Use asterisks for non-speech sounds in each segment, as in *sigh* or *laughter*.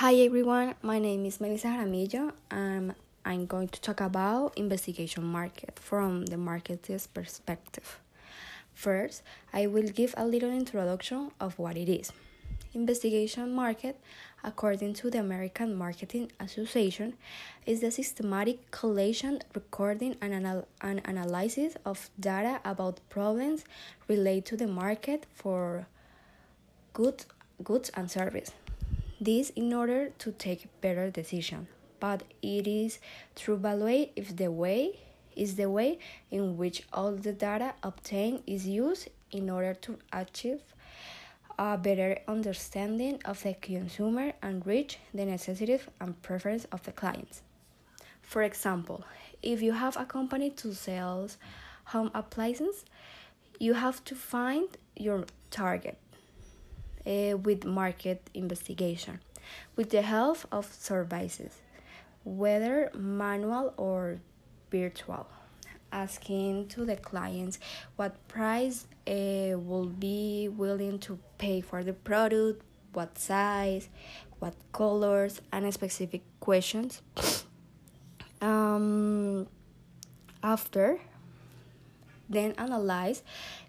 Hi everyone, my name is Melissa Jaramillo and I'm going to talk about investigation market from the marketer's perspective. First, I will give a little introduction of what it is. Investigation market, according to the American Marketing Association, is the systematic collation, recording, and, anal- and analysis of data about problems related to the market for goods, goods and service. This in order to take better decision, but it is to evaluate if the way is the way in which all the data obtained is used in order to achieve a better understanding of the consumer and reach the necessities and preference of the clients. For example, if you have a company to sell home appliances, you have to find your target uh, with market investigation with the help of services, whether manual or virtual, asking to the clients what price uh, will be willing to pay for the product, what size, what colors, and specific questions. *sniffs* Um, after, then analyze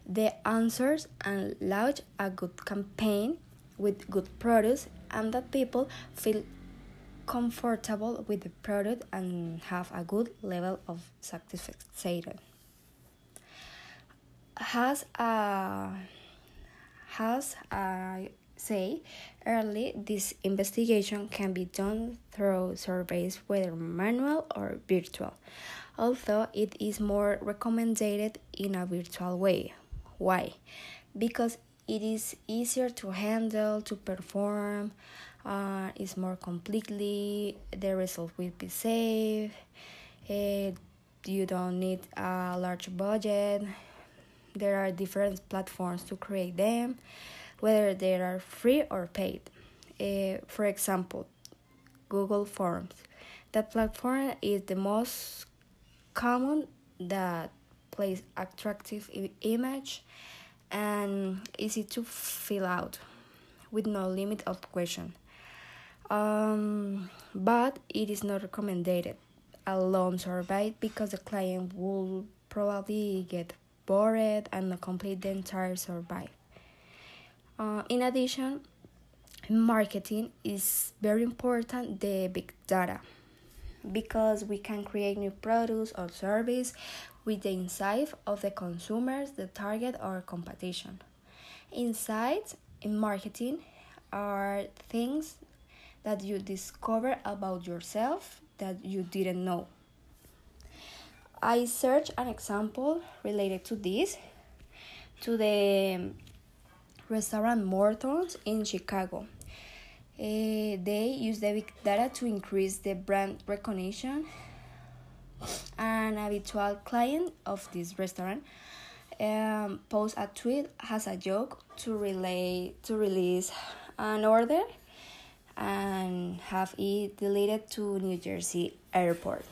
the answers and launch a good campaign with good products and that people feel comfortable with the product and have a good level of satisfaction. Has a has I say early this investigation can be done through surveys whether manual or virtual although it is more recommended in a virtual way why? Because it is easier to handle, to perform, uh, it's more completely, the result will be safe, uh, you don't need a large budget, there are different platforms to create them, whether they are free or paid. Uh, for example, Google Forms. That platform is the most common that place attractive image and easy to fill out with no limit of question. Um, but it is not recommended a long survey because the client will probably get bored and not complete the entire survey. Uh, in addition, marketing is very important the big data because we can create new products or service with the insight of the consumers, the target, or competition. Insights in marketing are things that you discover about yourself that you didn't know. I searched an example related to this to the restaurant Morton's in Chicago. Uh, they use the big data to increase the brand recognition. An habitual client of this restaurant um, post a tweet has a joke to relay to release an order and have it deleted to New Jersey airport.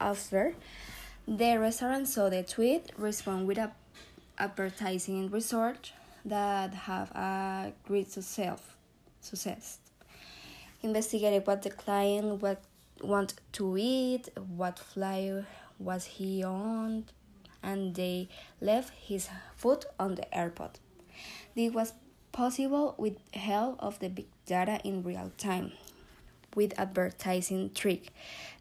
After the restaurant saw the tweet, respond with a advertising research that have a great success. success investigated what the client what want to eat, what flight was he on, and they left his food on the airport. This was possible with help of the big data in real time with advertising trick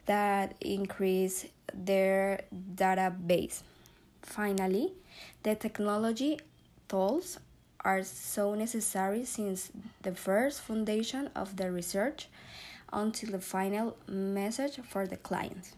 that increase their database. Finally, the technology tools are so necessary since the first foundation of the research until the final message for the client.